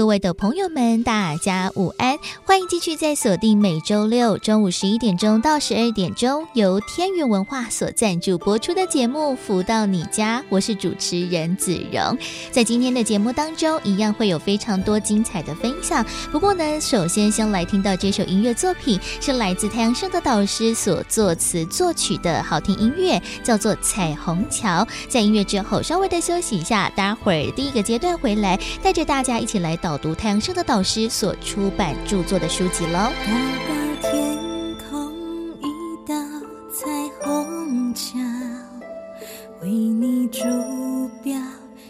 各位的朋友们，大家午安！欢迎继续在锁定每周六中午十一点钟到十二点钟由天元文化所赞助播出的节目《福到你家》，我是主持人子荣。在今天的节目当中，一样会有非常多精彩的分享。不过呢，首先先来听到这首音乐作品，是来自太阳盛德导师所作词作曲的好听音乐，叫做《彩虹桥》。在音乐之后，稍微的休息一下，待会儿第一个阶段回来，带着大家一起来。到导读太阳盛德导师所出版著作的书籍喽。高高天空一道彩虹桥，为你筑标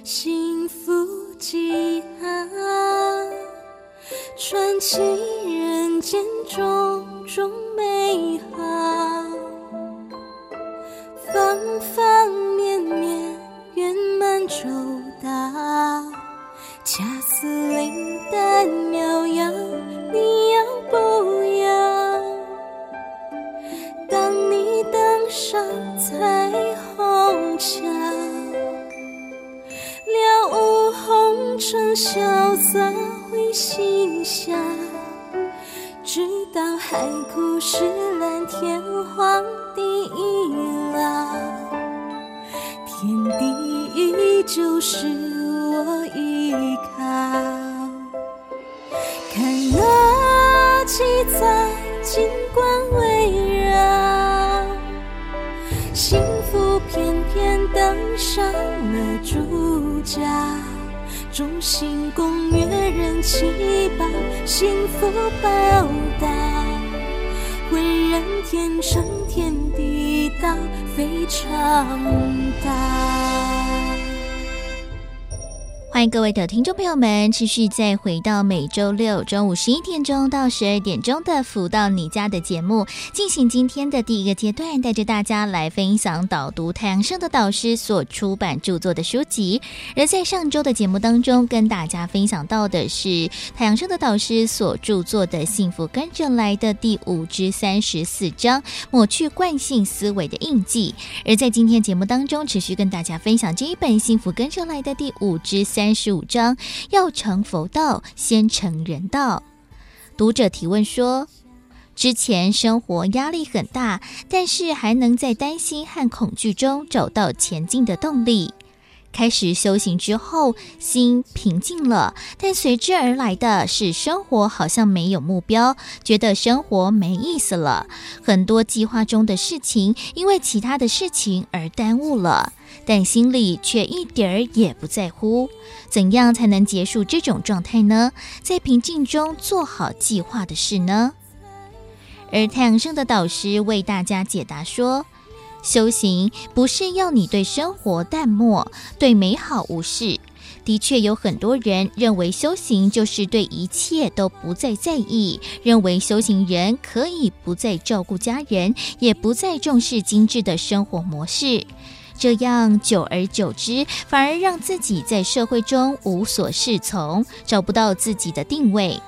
幸福记号，传奇人间种种美好，方方面面圆满周到。恰似灵丹妙药，你要不要？当你登上彩虹桥，了无红尘，潇洒会心笑，直到海枯石烂，天荒地老，天地依旧是。我依靠，看那七彩金光围绕，幸福偏偏登上了主角，众星拱月人齐报，幸福报道，浑然天成天地道，非常大。欢迎各位的听众朋友们，持续再回到每周六中午十一点钟到十二点钟的“福到你家”的节目，进行今天的第一个阶段，带着大家来分享导读太阳盛的导师所出版著作的书籍。而在上周的节目当中，跟大家分享到的是太阳盛的导师所著作的《幸福跟着来的》第五至三十四章，抹去惯性思维的印记。而在今天节目当中，持续跟大家分享这一本《幸福跟着来的》第五至三。三十五章，要成佛道，先成人道。读者提问说：之前生活压力很大，但是还能在担心和恐惧中找到前进的动力。开始修行之后，心平静了，但随之而来的是生活好像没有目标，觉得生活没意思了。很多计划中的事情，因为其他的事情而耽误了，但心里却一点儿也不在乎。怎样才能结束这种状态呢？在平静中做好计划的事呢？而太阳盛德导师为大家解答说。修行不是要你对生活淡漠，对美好无视。的确有很多人认为修行就是对一切都不再在意，认为修行人可以不再照顾家人，也不再重视精致的生活模式。这样久而久之，反而让自己在社会中无所适从，找不到自己的定位。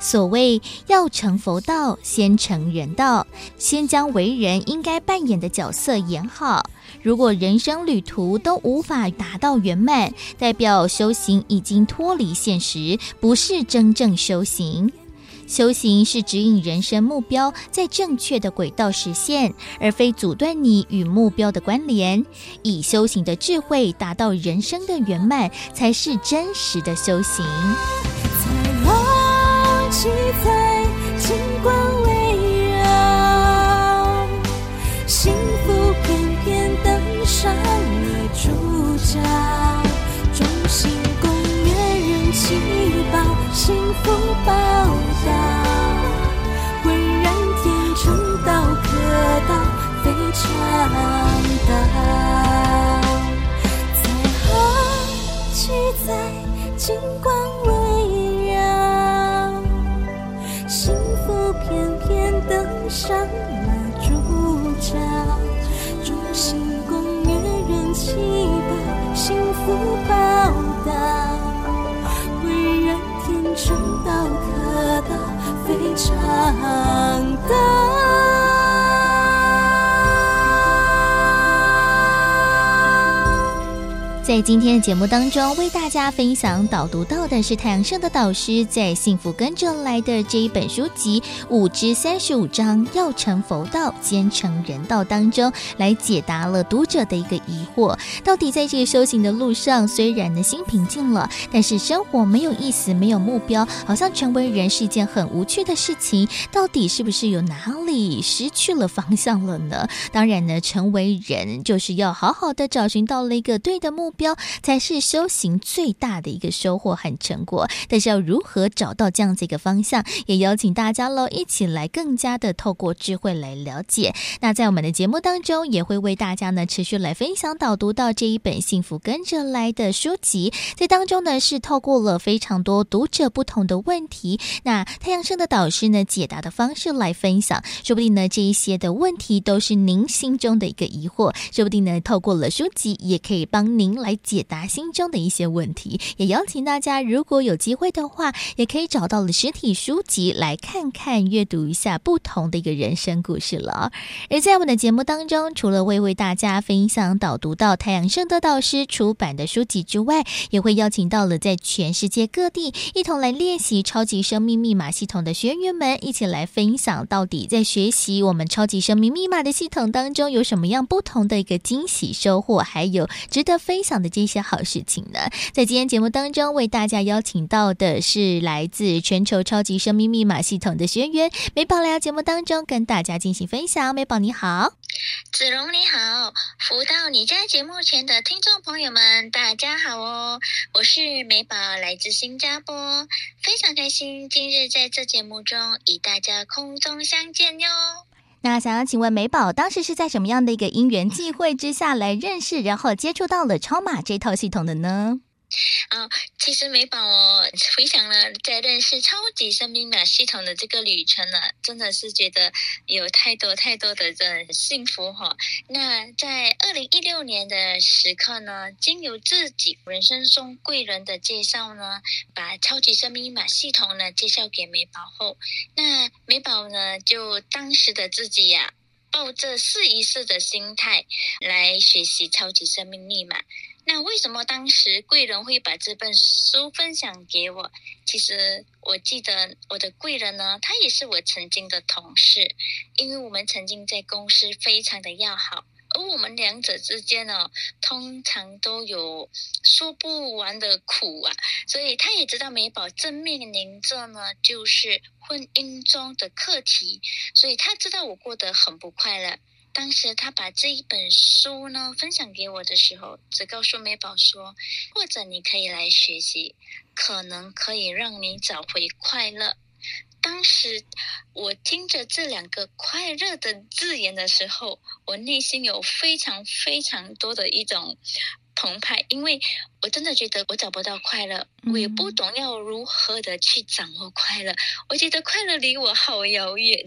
所谓要成佛道，先成人道，先将为人应该扮演的角色演好。如果人生旅途都无法达到圆满，代表修行已经脱离现实，不是真正修行。修行是指引人生目标在正确的轨道实现，而非阻断你与目标的关联。以修行的智慧达到人生的圆满，才是真实的修行。七彩金光围绕，幸福偏偏登上了主角，众星拱月人齐报，幸福报道，浑然天成道可道，非常道，彩虹七彩金光围登上了主角，众星拱月人齐福报答，为人天成道可道，非常大。在今天的节目当中，为大家分享导读到的是太阳盛的导师在《幸福跟着来的》这一本书籍五之三十五章“要成佛道，兼成人道”当中，来解答了读者的一个疑惑：到底在这个修行的路上，虽然呢心平静了，但是生活没有意思，没有目标，好像成为人是一件很无趣的事情。到底是不是有哪里失去了方向了呢？当然呢，成为人就是要好好的找寻到了一个对的目标。标才是修行最大的一个收获和成果，但是要如何找到这样子一个方向，也邀请大家喽，一起来更加的透过智慧来了解。那在我们的节目当中，也会为大家呢持续来分享导读到这一本《幸福跟着来的》书籍，在当中呢是透过了非常多读者不同的问题，那太阳升的导师呢解答的方式来分享，说不定呢这一些的问题都是您心中的一个疑惑，说不定呢透过了书籍也可以帮您来。来解答心中的一些问题，也邀请大家，如果有机会的话，也可以找到了实体书籍来看看、阅读一下不同的一个人生故事了。而在我们的节目当中，除了会为大家分享导读到太阳盛德导师出版的书籍之外，也会邀请到了在全世界各地一同来练习超级生命密码系统的学员们，一起来分享到底在学习我们超级生命密码的系统当中有什么样不同的一个惊喜收获，还有值得分享的这些好事情呢，在今天节目当中为大家邀请到的是来自全球超级生命密码系统的学员美宝来到节目当中跟大家进行分享。美宝你好，子荣你好，福到你家节目前的听众朋友们大家好哦，我是美宝，来自新加坡，非常开心今日在这节目中与大家空中相见哟。那想要请问美宝，当时是在什么样的一个因缘际会之下来认识，然后接触到了超马这套系统的呢？啊、其实美宝我，回想了在认识超级生命密码系统的这个旅程呢，真的是觉得有太多太多的这幸福哈、那在二零一六年的时刻呢，经由自己人生中贵人的介绍呢，把超级生命密码系统呢介绍给美宝后，那美宝呢就当时的自己呀、抱着试一试的心态来学习超级生命密码。那为什么当时贵人会把这本书分享给我？其实我记得我的贵人呢，他也是我曾经的同事，因为我们曾经在公司非常的要好，而我们两者之间呢，通常都有说不完的苦啊，所以他也知道美宝正面临着呢，就是婚姻中的课题，所以他知道我过得很不快乐。当时他把这一本书呢分享给我的时候，只告诉美宝说：“或者你可以来学习，可能可以让你找回快乐。”当时我听着这两个快乐的字眼的时候，我内心有非常非常多的一种澎湃，因为我真的觉得我找不到快乐，我也不懂要如何的去掌握快乐，我觉得快乐离我好遥远。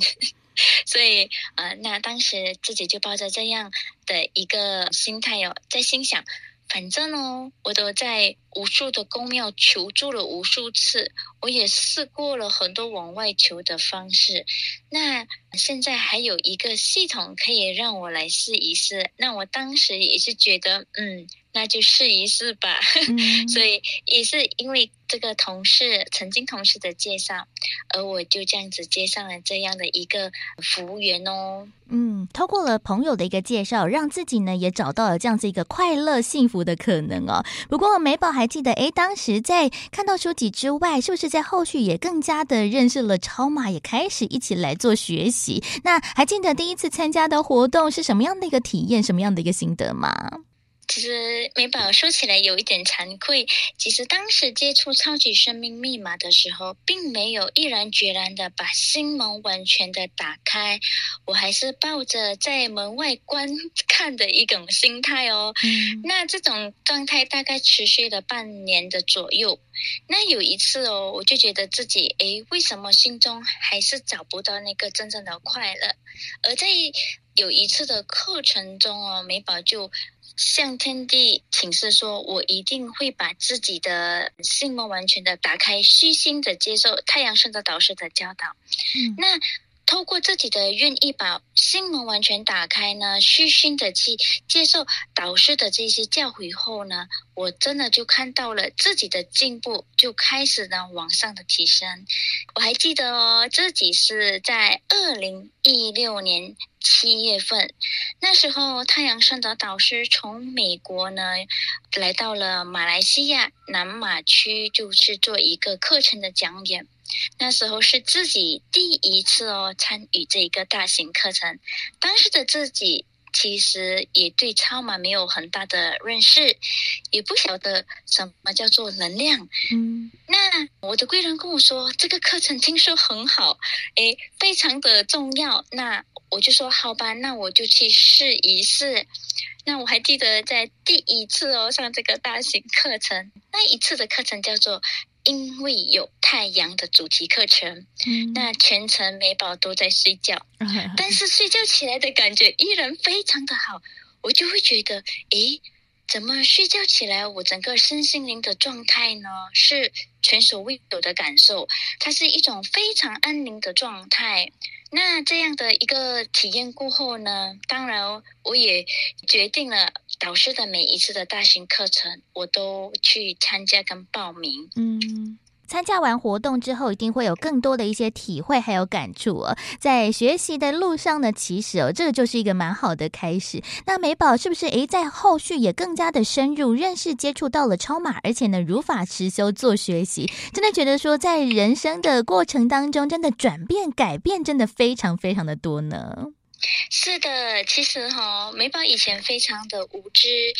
所以，呃，那当时自己就抱着这样的一个心态哦，在心想，反正哦，我都在无数的宫庙求助了无数次，我也试过了很多往外求的方式，那现在还有一个系统可以让我来试一试，那我当时也是觉得，嗯。那就试一试吧，嗯、所以也是因为这个同事曾经同事的介绍，而我就这样子接上了这样的一个服务员哦。嗯，通过了朋友的一个介绍，让自己呢也找到了这样子一个快乐幸福的可能哦。不过美宝还记得，诶，当时在看到书籍之外，是不是在后续也更加的认识了超马，也开始一起来做学习？那还记得第一次参加的活动是什么样的一个体验，什么样的一个心得吗？其实美宝说起来有一点惭愧。其实当时接触超级生命密码的时候，并没有毅然决然的把心门完全的打开，我还是抱着在门外观 看的一种心态哦。嗯。那这种状态大概持续了半年的左右。那有一次哦，我就觉得自己，诶，为什么心中还是找不到那个真正的快乐？而在有一次的课程中哦，美宝就。向天地请示说，我一定会把自己的心门完全的打开，虚心的接受太阳圣的导师的教导。嗯，那。透过自己的愿意把心门完全打开呢，虚心的去接受导师的这些教诲后呢，我真的就看到了自己的进步，就开始呢往上的提升。我还记得哦，自己是在二零一六年七月份，那时候太阳圣德导师从美国呢来到了马来西亚南马区，就是做一个课程的讲演。那时候是自己第一次哦参与这一个大型课程，当时的自己其实也对超马没有很大的认识，也不晓得什么叫做能量。嗯，那我的贵人跟我说这个课程听说很好，诶，非常的重要。那我就说好吧，那我就去试一试。那我还记得在第一次哦上这个大型课程，那一次的课程叫做。因为有太阳的主题课程，嗯，那全程美宝都在睡觉，但是睡觉起来的感觉依然非常的好，我就会觉得，诶，怎么睡觉起来我整个身心灵的状态呢？是前所未有的感受，它是一种非常安宁的状态。那这样的一个体验过后呢，当然我也决定了导师的每一次的大型课程，我都去参加跟报名。嗯。参加完活动之后，一定会有更多的一些体会还有感触哦。在学习的路上呢，其实哦，这个就是一个蛮好的开始。那美宝是不是诶，在后续也更加的深入认识、接触到了超马，而且呢，如法实修做学习，真的觉得说，在人生的过程当中，真的转变、改变，真的非常非常的多呢。是的，其实哈，美宝以前非常的无知，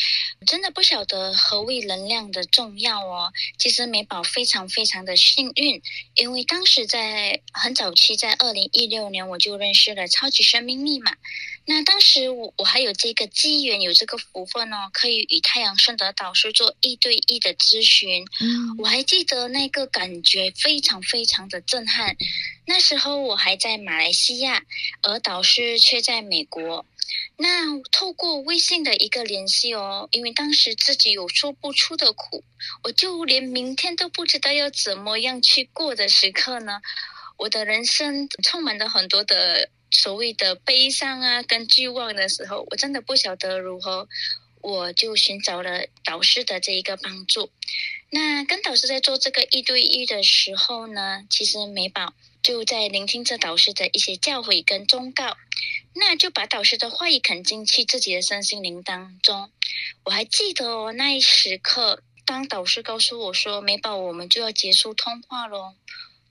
真的不晓得何谓能量的重要哦。其实美宝非常非常的幸运，因为当时在很早期，在二零一六年我就认识了超级生命密码。那当时我我还有这个机缘，有这个福分哦，可以与太阳圣德导师做一对一的咨询。嗯，我还记得那个感觉非常非常的震撼。那时候我还在马来西亚，而导师却在美国。那透过微信的一个联系哦，因为当时自己有说不出的苦，我就连明天都不知道要怎么样去过的时刻呢，我的人生充满了很多的。所谓的悲伤啊，跟绝望的时候，我真的不晓得如何，我就寻找了导师的这一个帮助。那跟导师在做这个一对一的时候呢，其实美宝就在聆听着导师的一些教诲跟忠告，那就把导师的话语啃进去自己的身心灵当中。我还记得哦，那一时刻，当导师告诉我说：“美宝，我们就要结束通话喽。”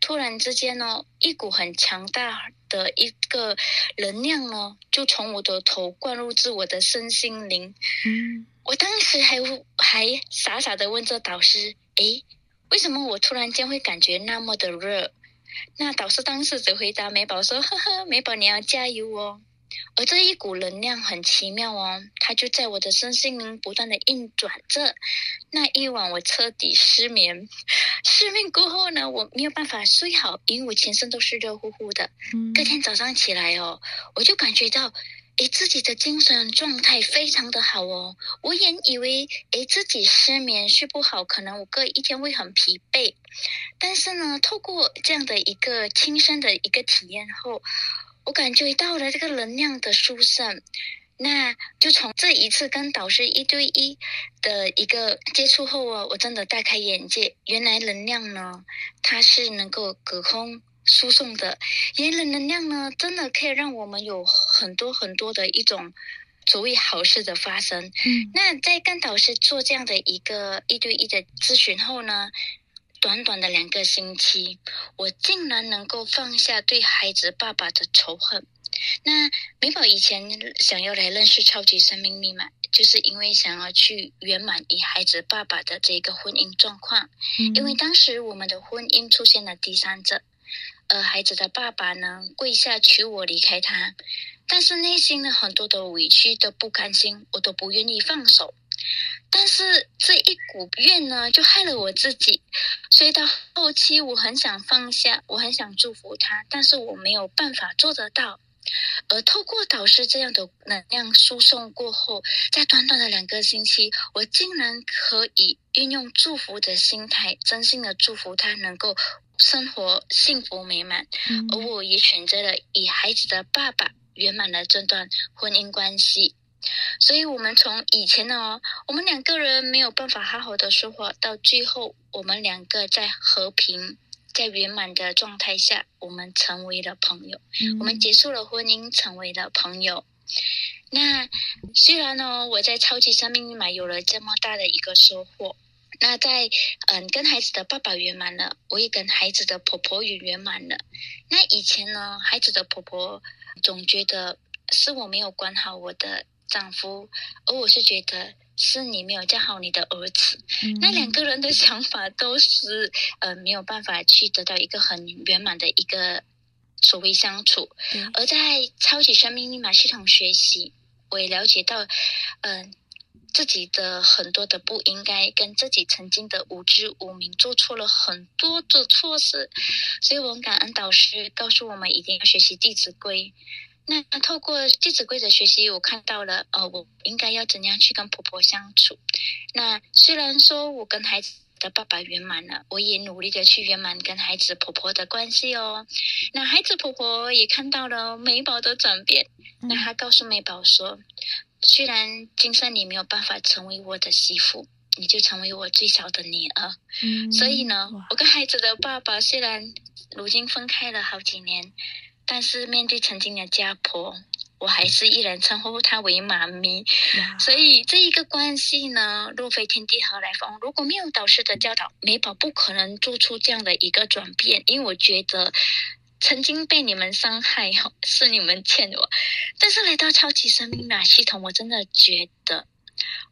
突然之间呢，一股很强大的一个能量呢，就从我的头灌入至我的身心灵。嗯，我当时还还傻傻的问这导师：“诶，为什么我突然间会感觉那么的热？”那导师当时只回答美宝说：“呵呵，美宝你要加油哦。”而这一股能量很奇妙哦，它就在我的身心灵不断的运转着。那一晚我彻底失眠，失眠过后呢，我没有办法睡好，因为我全身都是热乎乎的。隔天早上起来哦，我就感觉到，诶，自己的精神状态非常的好哦。我原以为，诶，自己失眠睡不好，可能我隔一天会很疲惫。但是呢，透过这样的一个亲身的一个体验后。我感觉到了这个能量的殊胜，那就从这一次跟导师一对一的一个接触后啊，我真的大开眼界，原来能量呢，它是能够隔空输送的，原来能量呢，真的可以让我们有很多很多的一种所谓好事的发生。嗯，那在跟导师做这样的一个一对一的咨询后呢，短短的两个星期，我竟然能够放下对孩子爸爸的仇恨。那美宝以前想要来认识超级生命密码，就是因为想要去圆满与孩子爸爸的这个婚姻状况。嗯。因为当时我们的婚姻出现了第三者，而孩子的爸爸呢，跪下求我离开他，但是内心的很多的委屈都不甘心，我都不愿意放手。但是这一股怨呢，就害了我自己。所以到后期，我很想放下，我很想祝福他，但是我没有办法做得到。而透过导师这样的能量输送过后，在短短的两个星期，我竟然可以运用祝福的心态，真心的祝福他能够生活幸福美满。嗯、而我也选择了以孩子的爸爸圆满的这段婚姻关系。所以，我们从以前呢，我们两个人没有办法好好的说话，到最后，我们两个在和平、在圆满的状态下，我们成为了朋友。嗯、我们结束了婚姻，成为了朋友。那虽然呢，我在超级生命密码有了这么大的一个收获，那在嗯，跟孩子的爸爸圆满了，我也跟孩子的婆婆也圆满了。那以前呢，孩子的婆婆总觉得是我没有管好我的。丈夫，而我是觉得是你没有教好你的儿子，嗯、那两个人的想法都是呃没有办法去得到一个很圆满的一个所谓相处。嗯、而在超级生命密码系统学习，我也了解到，嗯、呃，自己的很多的不应该，跟自己曾经的无知无明，做错了很多的错事，所以我很感恩导师告诉我们一定要学习《弟子规》。那透过《弟子规》的学习，我看到了，呃，我应该要怎样去跟婆婆相处。那虽然说我跟孩子的爸爸圆满了，我也努力的去圆满跟孩子婆婆的关系哦。那孩子婆婆也看到了美宝的转变，那她告诉美宝说，虽然今生你没有办法成为我的媳妇，你就成为我最小的女儿。嗯，所以呢，我跟孩子的爸爸虽然如今分开了好几年。但是面对曾经的家婆，我还是依然称呼她为妈咪。所以这一个关系呢，若非天地何来风？如果没有导师的教导，美宝不可能做出这样的一个转变。因为我觉得曾经被你们伤害，是你们欠我。但是来到超级生命码系统，我真的觉得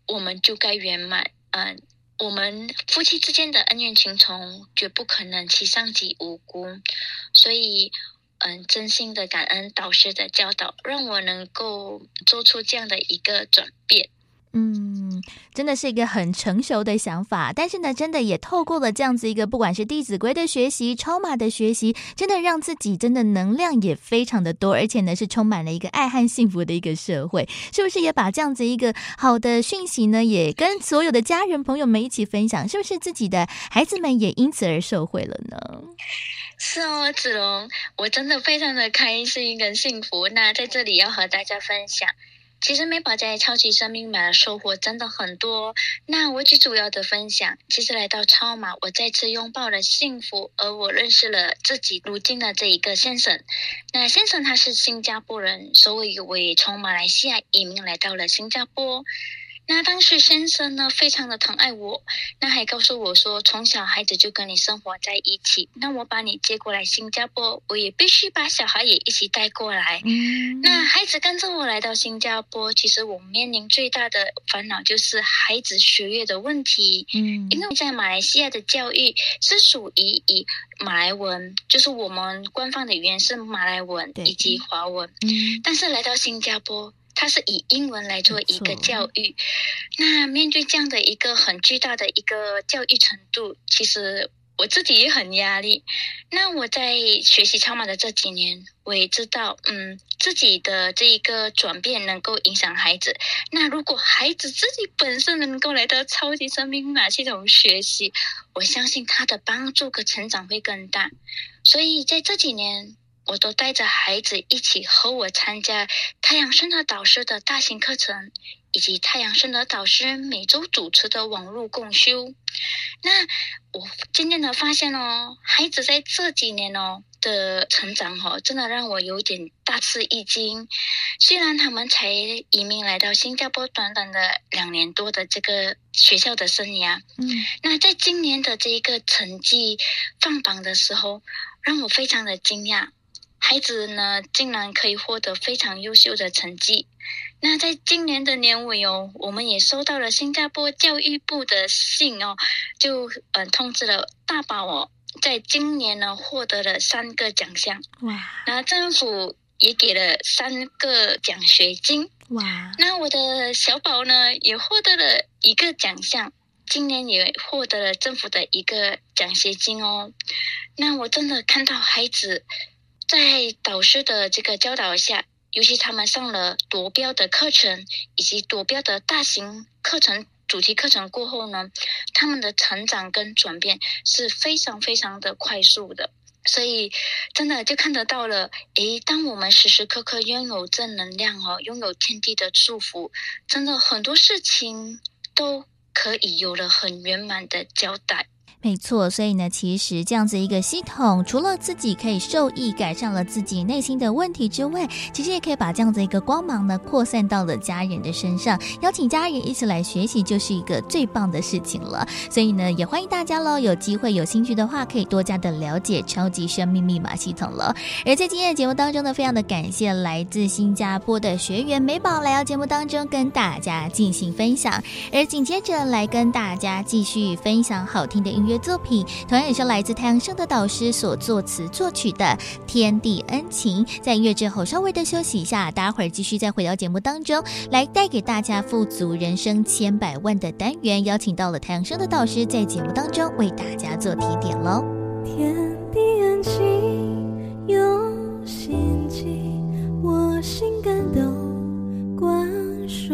我们就该圆满。嗯，我们夫妻之间的恩怨情仇，绝不可能其伤及无辜。所以。嗯，真心的感恩导师的教导，让我能够做出这样的一个转变。嗯，真的是一个很成熟的想法，但是呢，真的也透过了这样子一个，不管是弟子规的学习、超马的学习，真的让自己真的能量也非常的多，而且呢，是充满了一个爱和幸福的一个社会，是不是？也把这样子一个好的讯息呢，也跟所有的家人朋友们一起分享，是不是？自己的孩子们也因此而受惠了呢？是哦，子龙，我真的非常的开心跟幸福。那在这里要和大家分享，其实美宝在超级生命买的收获真的很多。那我最主要的分享，其实来到超马，我再次拥抱了幸福，而我认识了自己如今的这一个先生。那先生他是新加坡人，所以我也从马来西亚移民来到了新加坡。那当时先生呢，非常的疼爱我，那还告诉我说，从小孩子就跟你生活在一起，那我把你接过来新加坡，我也必须把小孩也一起带过来。嗯，那孩子跟着我来到新加坡，其实我面临最大的烦恼就是孩子学业的问题。嗯，因为在马来西亚的教育是属于以马来文，就是我们官方的语言是马来文以及华文。嗯，但是来到新加坡。他是以英文来做一个教育，那面对这样的一个很巨大的一个教育程度，其实我自己也很压力。那我在学习超马的这几年，我也知道，嗯，自己的这一个转变能够影响孩子。那如果孩子自己本身能够来到超级生命密码系统学习，我相信他的帮助和成长会更大。所以在这几年。我都带着孩子一起和我参加太阳升的导师的大型课程，以及太阳升的导师每周主持的网络共修。那我渐渐的发现哦，孩子在这几年哦的成长哦，真的让我有点大吃一惊。虽然他们才移民来到新加坡短短的两年多的这个学校的生涯，嗯，那在今年的这一个成绩放榜的时候，让我非常的惊讶。孩子呢，竟然可以获得非常优秀的成绩。那在今年的年尾哦，我们也收到了新加坡教育部的信哦，就嗯、呃、通知了大宝哦，在今年呢获得了三个奖项。哇！那政府也给了三个奖学金。哇！那我的小宝呢，也获得了一个奖项，今年也获得了政府的一个奖学金哦。那我真的看到孩子。在导师的这个教导下，尤其他们上了夺标的课程以及夺标的大型课程主题课程过后呢，他们的成长跟转变是非常非常的快速的。所以，真的就看得到了。诶，当我们时时刻刻拥有正能量哦，拥有天地的祝福，真的很多事情都可以有了很圆满的交代。没错，所以呢，其实这样子一个系统，除了自己可以受益，改善了自己内心的问题之外，其实也可以把这样子一个光芒呢扩散到了家人的身上，邀请家人一起来学习，就是一个最棒的事情了。所以呢，也欢迎大家喽，有机会有兴趣的话，可以多加的了解超级生命密码系统了。而在今天的节目当中呢，非常的感谢来自新加坡的学员美宝来到节目当中跟大家进行分享，而紧接着来跟大家继续分享好听的音乐。乐作品同样也是来自太阳升的导师所作词作曲的《天地恩情》。在音乐之后稍微的休息一下，待会儿继续再回到节目当中来带给大家富足人生千百万的单元，邀请到了太阳升的导师在节目当中为大家做提点喽。天地恩情用心记，我心感动，观受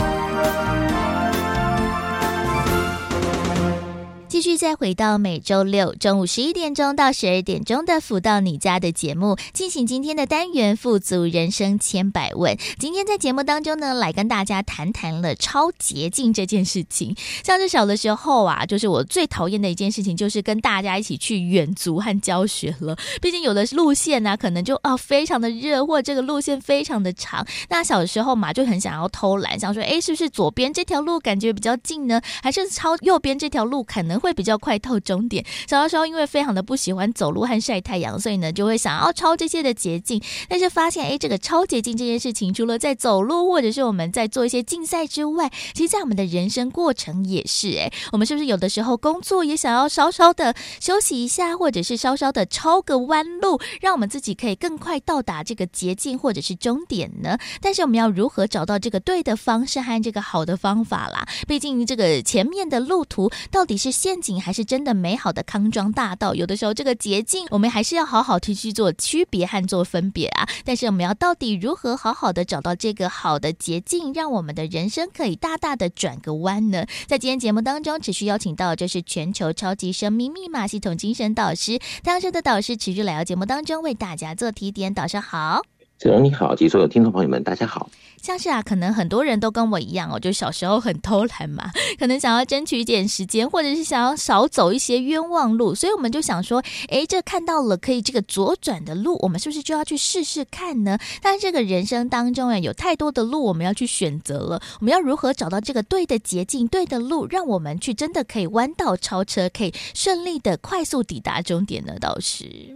继续再回到每周六中午十一点钟到十二点钟的《福到你家》的节目，进行今天的单元“富足人生千百问”。今天在节目当中呢，来跟大家谈谈了超捷径这件事情。像是小的时候啊，就是我最讨厌的一件事情，就是跟大家一起去远足和教学了。毕竟有的路线呢、可能就啊非常的热，或者这个路线非常的长。那小的时候嘛，就很想要偷懒，想说，哎，是不是左边这条路感觉比较近呢？还是超右边这条路可能会比较快到终点。小的时候因为非常的不喜欢走路和晒太阳，所以呢就会想要抄这些的捷径。但是发现，哎，这个抄捷径这件事情，除了在走路或者是我们在做一些竞赛之外，其实在我们的人生过程也是。哎，我们是不是有的时候工作也想要稍稍的休息一下，或者是稍稍的抄个弯路，让我们自己可以更快到达这个捷径或者是终点呢？但是我们要如何找到这个对的方式和这个好的方法啦？毕竟这个前面的路途到底是现景还是？真的美好的康庄大道，有的时候这个捷径，我们还是要好好去去做区别和做分别啊。但是我们要到底如何好好的找到这个好的捷径，让我们的人生可以大大的转个弯呢？在今天节目当中，持续邀请到就是全球超级生命密码系统精神导师，太阳盛德导师持续来到节目当中为大家做提点。导师好。子荣你好，及所有听众朋友们，大家好。像是啊，可能很多人都跟我一样哦，就小时候很偷懒嘛，可能想要争取一点时间，或者是想要少走一些冤枉路，所以我们就想说，诶，这看到了可以这个左转的路，我们是不是就要去试试看呢？但是这个人生当中啊，有太多的路我们要去选择了，我们要如何找到这个对的捷径、对的路，让我们去真的可以弯道超车，可以顺利的快速抵达终点呢？倒是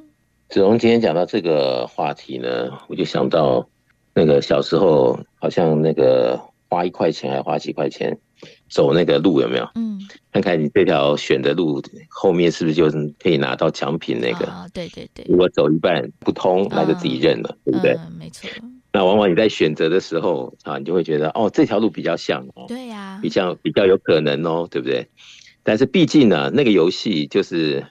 子荣今天讲到这个话题呢，我就想到。那个小时候好像那个花一块钱还花几块钱走那个路有没有？嗯，看看你这条选的路后面是不是就是可以拿到奖品那个？啊，对对对。如果走一半不通，那就自己认了，啊、对不对？嗯，没错。那往往你在选择的时候啊，你就会觉得哦，这条路比较像哦，对呀、啊，比较比较有可能哦，对不对？但是毕竟呢，那个游戏就是。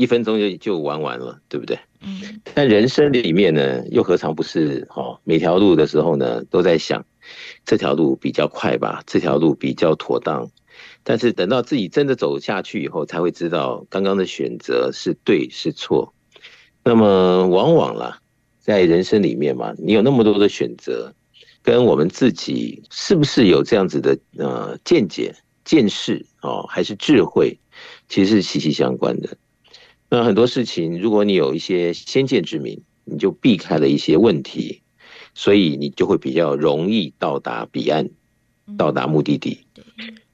一分钟就就玩完了，对不对？嗯。但人生里面呢，又何尝不是？哦，每条路的时候呢，都在想这条路比较快吧，这条路比较妥当。但是等到自己真的走下去以后，才会知道刚刚的选择是对是错。那么往往啦，在人生里面嘛，你有那么多的选择，跟我们自己是不是有这样子的呃见解、见识哦，还是智慧，其实是息息相关的。那很多事情，如果你有一些先见之明，你就避开了一些问题，所以你就会比较容易到达彼岸，到达目的地。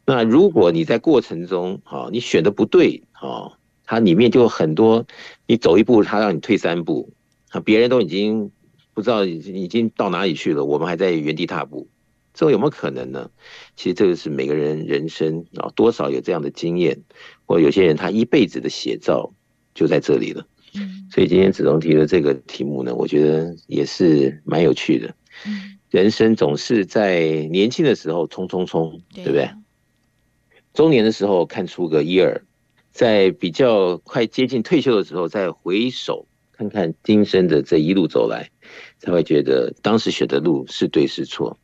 那如果你在过程中，哈，你选的不对，哈，它里面就有很多，你走一步，它让你退三步，啊，别人都已经不知道已经到哪里去了，我们还在原地踏步，这有没有可能呢？其实这个是每个人人生啊，多少有这样的经验，或有些人他一辈子的写照。就在这里了，所以今天子龙提的这个题目呢，我觉得也是蛮有趣的。人生总是在年轻的时候冲冲冲，对不对？中年的时候看出个一二，在比较快接近退休的时候再回首看看今生的这一路走来，才会觉得当时选的路是对是错。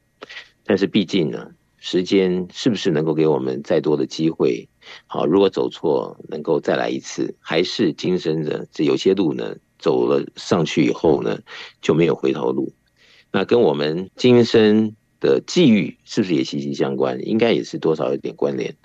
但是毕竟呢，时间是不是能够给我们再多的机会？好，如果走错，能够再来一次，还是今生的这有些路呢，走了上去以后呢，就没有回头路。那跟我们今生的际遇是不是也息息相关？应该也是多少有点关联。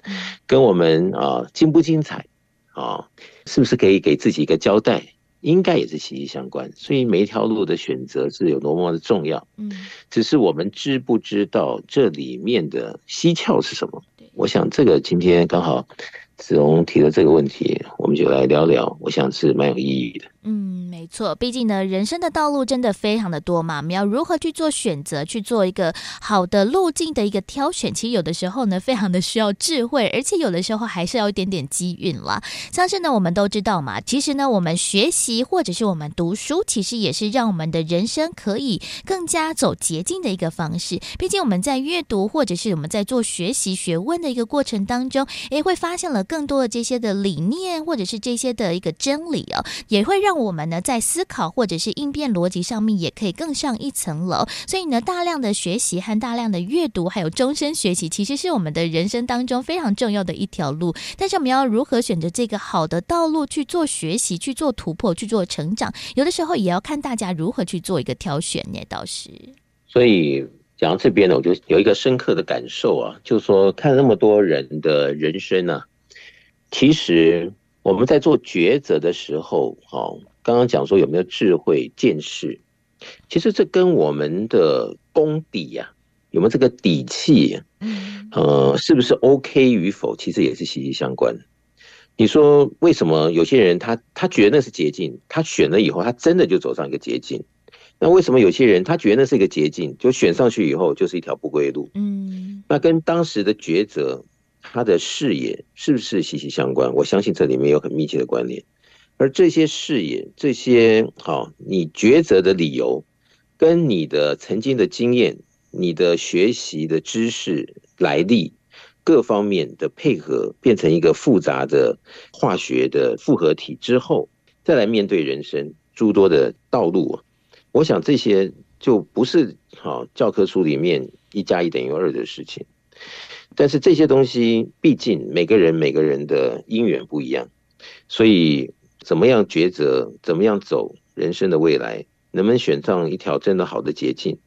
跟我们啊精不精彩啊，是不是可以给自己一个交代？应该也是息息相关。所以每一条路的选择是有多么的重要。嗯，只是我们知不知道这里面的蹊跷是什么？我想这个今天刚好子荣提的这个问题，我们就来聊聊。我想是蛮有意义的。嗯，没错，毕竟呢，人生的道路真的非常的多嘛，我们要如何去做选择，去做一个好的路径的一个挑选，其实有的时候呢，非常的需要智慧，而且有的时候还是要一点点机运啦。像是呢，我们都知道嘛，其实呢，我们学习或者是我们读书，其实也是让我们的人生可以更加走捷径的一个方式。毕竟我们在阅读或者是我们在做学习学问的一个过程当中，诶，会发现了更多的这些的理念，或者是这些的一个真理哦，也会让。我们呢，在思考或者是应变逻辑上面，也可以更上一层楼。所以呢，大量的学习和大量的阅读，还有终身学习，其实是我们的人生当中非常重要的一条路。但是，我们要如何选择这个好的道路去做学习、去做突破、去做成长？有的时候也要看大家如何去做一个挑选呢？倒是。所以讲到这边呢，我就有一个深刻的感受啊，就是说看那么多人的人生呢、其实。我们在做抉择的时候，哦，刚刚讲说有没有智慧见识，其实这跟我们的功底呀，有没有这个底气，呃，是不是 OK 与否，其实也是息息相关。你说为什么有些人他他觉得那是捷径，他选了以后，他真的就走上一个捷径？那为什么有些人他觉得那是一个捷径，就选上去以后就是一条不归路？嗯，那跟当时的抉择。他的视野是不是息息相关？我相信这里面有很密切的关联。而这些视野，这些好，你抉择的理由，跟你的曾经的经验、你的学习的知识来历各方面的配合，变成一个复杂的化学的复合体之后，再来面对人生诸多的道路。我想这些就不是好教科书里面一加一等于二的事情。但是这些东西，毕竟每个人每个人的因缘不一样，所以怎么样抉择，怎么样走人生的未来，能不能选上一条真的好的捷径，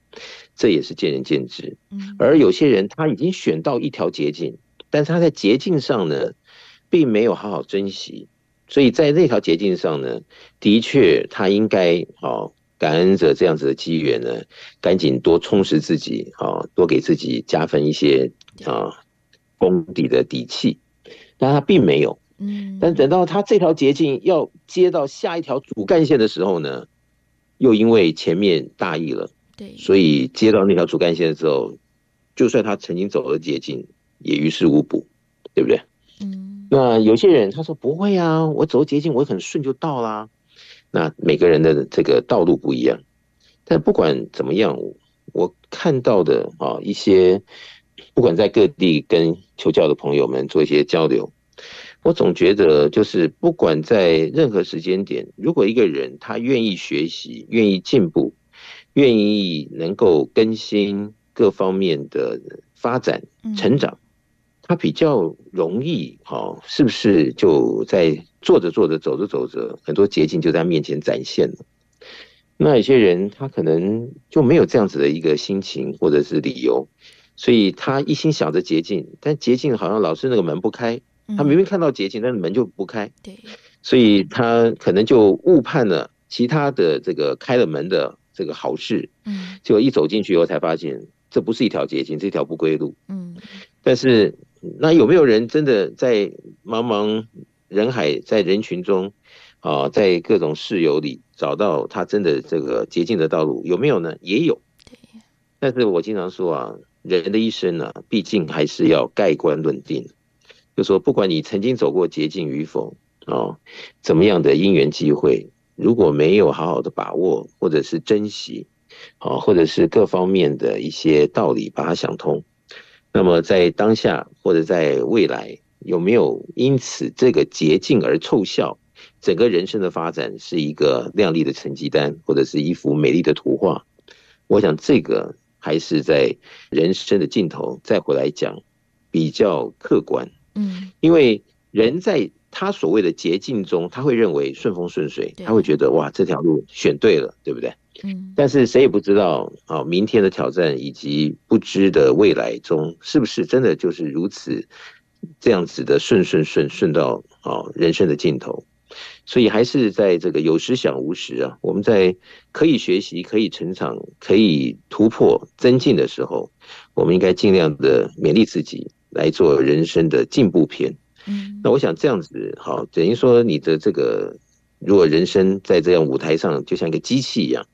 这也是见仁见智。而有些人他已经选到一条捷径，但是他在捷径上呢，并没有好好珍惜，所以在那条捷径上呢，的确他应该哦，感恩着这样子的机缘呢，赶紧多充实自己，啊，多给自己加分一些啊功底的底气，但他并没有。嗯，但等到他这条捷径要接到下一条主干线的时候呢，又因为前面大意了，对，所以接到那条主干线的时候，就算他曾经走了捷径，也于事无补，对不对？嗯，那有些人他说不会啊，我走捷径我很顺就到啦。那每个人的这个道路不一样，但不管怎么样，我看到的啊一些，不管在各地跟求教的朋友们做一些交流。我总觉得，就是不管在任何时间点，如果一个人他愿意学习、愿意进步、愿意能够更新各方面的发展、成长，他比较容易，哈，是不是就在做着做着、走着走着，很多捷径就在面前展现了？那有些人他可能就没有这样子的一个心情或者是理由，所以他一心想着捷径，但捷径好像老是那个门不开。他明明看到捷径，但是门就不开，对，所以他可能就误判了其他的这个开了门的这个好事，嗯，结果一走进去以后才发现这不是一条捷径，这条不归路，嗯，但是那有没有人真的在茫茫人海，在人群中啊，在各种室友里找到他真的这个捷径的道路？有没有呢？也有，对，但是我经常说啊，人的一生呢，毕竟还是要盖棺论定。就说不管你曾经走过捷径与否，哦，怎么样的因缘机会，如果没有好好的把握或者是珍惜，哦，或者是各方面的一些道理把它想通，那么在当下或者在未来，有没有因此这个捷径而凑效，整个人生的发展是一个亮丽的成绩单，或者是一幅美丽的图画？我想这个还是在人生的尽头再回来讲比较客观。嗯，因为人在他所谓的捷径中，他会认为顺风顺水，他会觉得哇，这条路选对了，对不对？嗯。但是谁也不知道啊，明天的挑战以及不知的未来中，是不是真的就是如此这样子的顺顺顺顺到啊人生的尽头？所以还是在这个有时想无时啊，我们在可以学习、可以成长、可以突破、增进的时候，我们应该尽量的勉励自己。来做人生的进步篇，嗯，那我想这样子好，等于说你的这个，如果人生在这样舞台上，就像一个机器一样，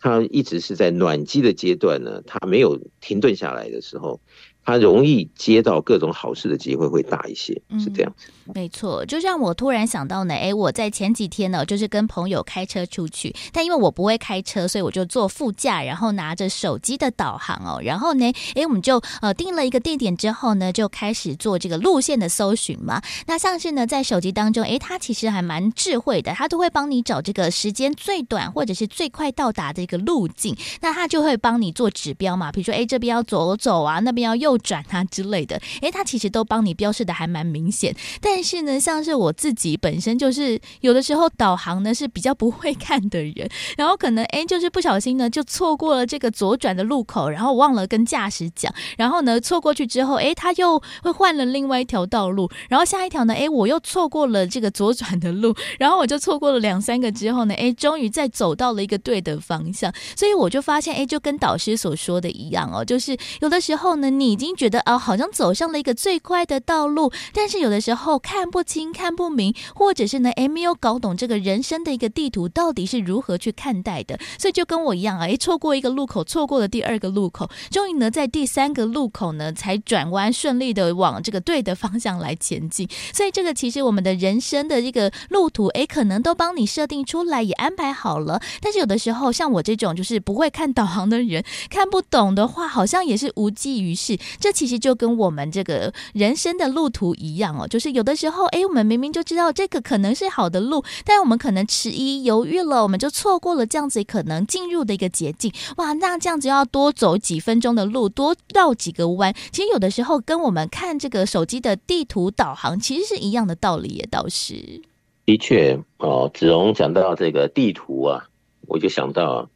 它一直是在暖机的阶段呢，它没有停顿下来的时候。他容易接到各种好事的机会会大一些，是这样子。嗯，没错，就像我突然想到呢，哎，我在前几天呢，就是跟朋友开车出去，但因为我不会开车，所以我就坐副驾，然后拿着手机的导航哦，然后呢，哎，我们就呃定了一个地点之后呢，就开始做这个路线的搜寻嘛。那像是呢，在手机当中，哎，它其实还蛮智慧的，它都会帮你找这个时间最短或者是最快到达的一个路径，那它就会帮你做指标嘛，比如说，哎，这边要左走啊，那边要右。转啊之类的，诶，他其实都帮你标示的还蛮明显。但是呢，像是我自己本身就是有的时候导航呢是比较不会看的人，然后可能诶就是不小心呢就错过了这个左转的路口，然后忘了跟驾驶讲，然后呢错过去之后，诶他又会换了另外一条道路，然后下一条呢，诶我又错过了这个左转的路，然后我就错过了两三个之后呢，诶终于再走到了一个对的方向，所以我就发现，诶就跟导师所说的一样哦，就是有的时候呢，你您觉得啊，好像走上了一个最快的道路，但是有的时候看不清、看不明，或者是呢，诶，没有搞懂这个人生的一个地图到底是如何去看待的，所以就跟我一样啊，诶，错过一个路口，错过了第二个路口，终于呢，在第三个路口呢，才转弯顺利的往这个对的方向来前进。所以这个其实我们的人生的这个路途，诶，可能都帮你设定出来，也安排好了。但是有的时候，像我这种就是不会看导航的人，看不懂的话，好像也是无济于事。这其实就跟我们这个人生的路途一样哦，就是有的时候，哎，我们明明就知道这个可能是好的路，但我们可能迟疑犹豫了，我们就错过了这样子可能进入的一个捷径。哇，那这样子要多走几分钟的路，多绕几个弯，其实有的时候跟我们看这个手机的地图导航其实是一样的道理，也倒是。的确，哦，子荣讲到这个地图啊，我就想到，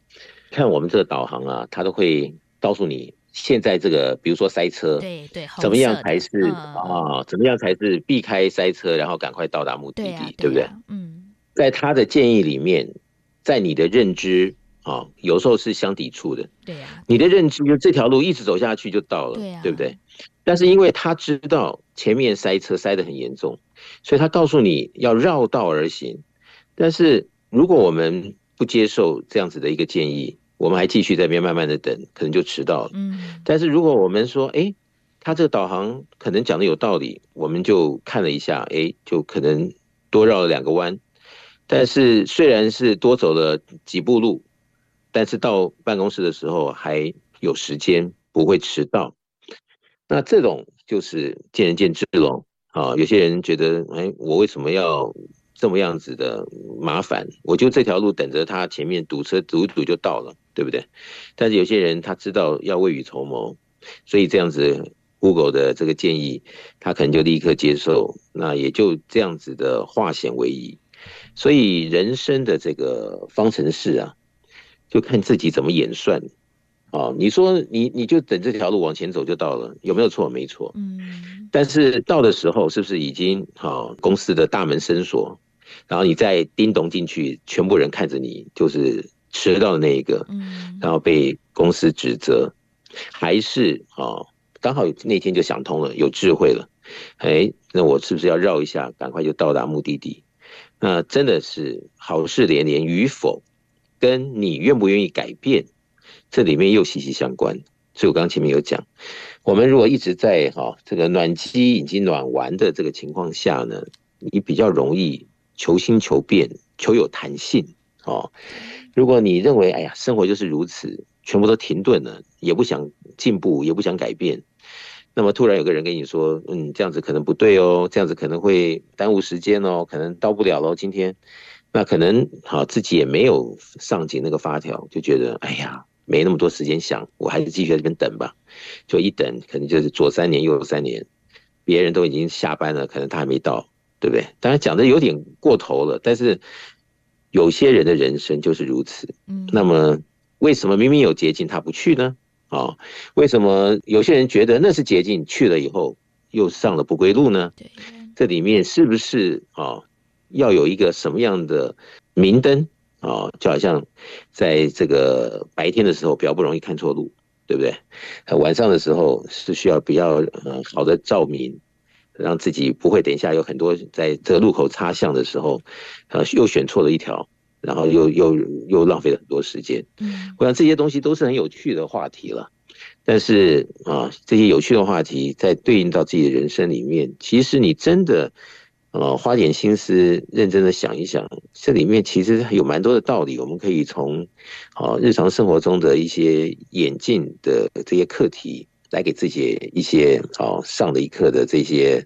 看我们这个导航啊，它都会告诉你现在这个，比如说塞车，对对，怎么样才是啊？怎么样才是避开塞车，然后赶快到达目的地，对不对？嗯，在他的建议里面，在你的认知啊，有时候是相抵触的。对呀，你的认知就这条路一直走下去就到了，对呀，对不对？但是因为他知道前面塞车塞得很严重，所以他告诉你要绕道而行。但是如果我们不接受这样子的一个建议，我们还继续在那边慢慢的等，可能就迟到了。嗯。但是如果我们说，哎，他这个导航可能讲的有道理，我们就看了一下，哎，就可能多绕了两个弯。但是虽然是多走了几步路，但是到办公室的时候还有时间，不会迟到。那这种就是见仁见智喽，啊，有些人觉得，哎，我为什么要这么样子的麻烦？我就这条路等着他前面堵车堵一堵就到了，对不对？但是有些人他知道要未雨绸缪，所以这样子 Google 的这个建议，他可能就立刻接受，那也就这样子的化险为夷。所以人生的这个方程式啊，就看自己怎么演算。哦，你说你你就等这条路往前走就到了，有没有错？没错。嗯。但是到的时候是不是已经好公司的大门深锁，然后你再叮咚进去，全部人看着你就是迟到的那一个，嗯，然后被公司指责，还是哦刚好那天就想通了，有智慧了，哎，那我是不是要绕一下，赶快就到达目的地？那真的是好事连连与否，跟你愿不愿意改变。这里面又息息相关，所以我刚刚前面有讲，我们如果一直在哈这个暖机已经暖完的这个情况下呢，你比较容易求新求变，求有弹性哦。如果你认为哎呀生活就是如此，全部都停顿了，也不想进步，也不想改变，那么突然有个人跟你说，嗯，这样子可能不对哦，这样子可能会耽误时间哦，可能到不了喽，今天，那可能好自己也没有上紧那个发条，就觉得哎呀。没那么多时间想，我还是继续在这边等吧。就一等，可能就是左三年右三年，别人都已经下班了，可能他还没到，对不对？当然讲的有点过头了，但是有些人的人生就是如此。嗯，那么为什么明明有捷径他不去呢？啊、哦，为什么有些人觉得那是捷径，去了以后又上了不归路呢？对，这里面是不是啊、哦，要有一个什么样的明灯？哦，就好像在这个白天的时候比较不容易看错路，对不对？晚上的时候是需要比较呃好的照明，让自己不会等一下有很多在这个路口擦向的时候，呃又选错了一条，然后又又又浪费了很多时间。嗯，我想这些东西都是很有趣的话题了，但是啊，这些有趣的话题在对应到自己的人生里面，其实你真的。呃，花点心思，认真的想一想，这里面其实有蛮多的道理，我们可以从，啊，日常生活中的一些演进的这些课题，来给自己一些哦上的一课的这些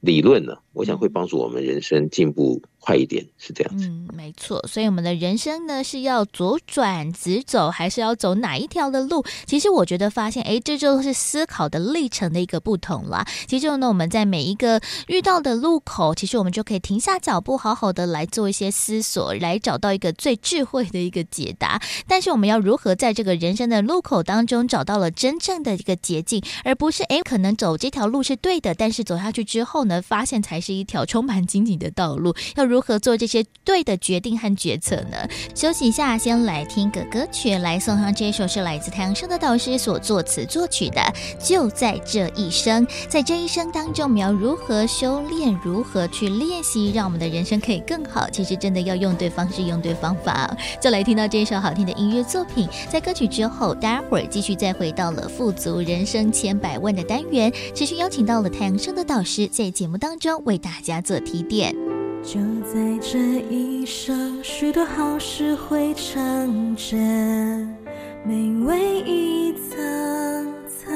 理论呢，我想会帮助我们人生进步。快一点是这样子，嗯，没错。所以我们的人生呢，是要左转直走，还是要走哪一条的路？其实我觉得发现，哎，这就是思考的历程的一个不同啦。其实呢，我们在每一个遇到的路口，其实我们就可以停下脚步，好好的来做一些思索，来找到一个最智慧的一个解答。但是我们要如何在这个人生的路口当中找到了真正的一个捷径，而不是哎，可能走这条路是对的，但是走下去之后，发现才是一条充满荆棘的道路。要如何做这些对的决定和决策呢？休息一下，先来听个歌曲，来送上这一首是来自太阳升的导师所作词作曲的《就在这一生》。在这一生当中，我们要如何修炼，如何去练习，让我们的人生可以更好？其实真的要用对方式，用对方法。就来听到这一首好听的音乐作品，在歌曲之后，待会儿继续再回到了富足人生千百万的单元，持续邀请到了太阳升的导师在节目当中为大家做提点。就在这一生，许多好事会成真，美味一层层。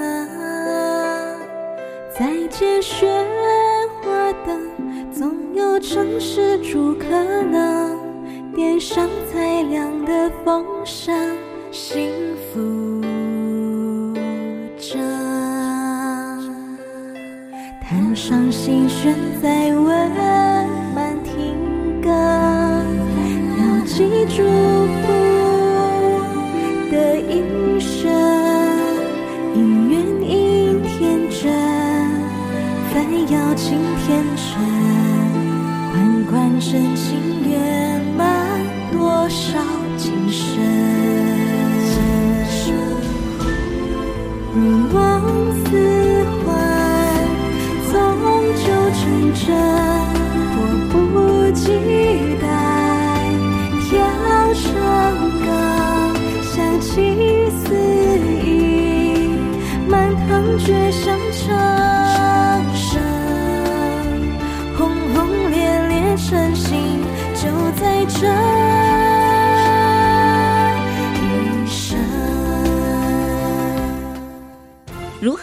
再见喧哗灯，总有城市住可能。点上才亮的风声，幸福着。弹上心弦，再温慢听歌，要记住佛的一生，因缘因天真，凡要情天神，款款深情圆满多少今生。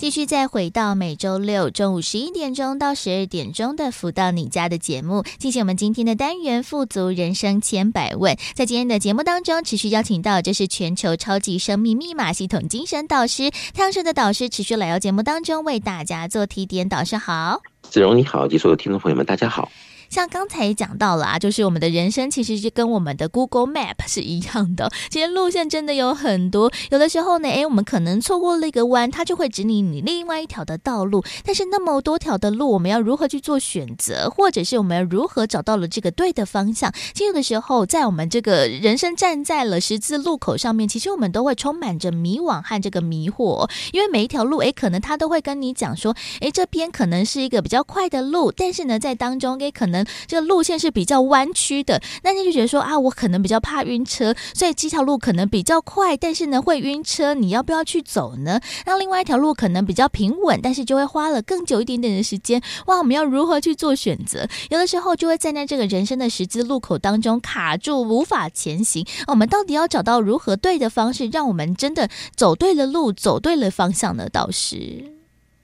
继续再回到每周六中午十一点钟到十二点钟的“福到你家”的节目，进行我们今天的单元“富足人生千百问”。在今天的节目当中，持续邀请到这是全球超级生命密码系统精神导师太阳社的导师，持续来到节目当中为大家做提点。导师好，子荣你好，及所有听众朋友们，大家好。像刚才也讲到了啊，就是我们的人生其实是跟我们的 Google Map 是一样的。其实路线真的有很多，有的时候呢，诶，我们可能错过了一个弯，它就会指引你另外一条的道路。但是那么多条的路，我们要如何去做选择，或者是我们要如何找到了这个对的方向？其实有的时候，在我们这个人生站在了十字路口上面，其实我们都会充满着迷惘和这个迷惑，因为每一条路，诶，可能他都会跟你讲说，诶，这边可能是一个比较快的路，但是呢，在当中，给，可能这个路线是比较弯曲的，那你就觉得说啊，我可能比较怕晕车，所以这条路可能比较快，但是呢会晕车，你要不要去走呢？那另外一条路可能比较平稳，但是就会花了更久一点点的时间。哇，我们要如何去做选择？有的时候就会站在这个人生的十字路口当中卡住，无法前行。我们到底要找到如何对的方式，让我们真的走对了路，走对了方向呢？导师，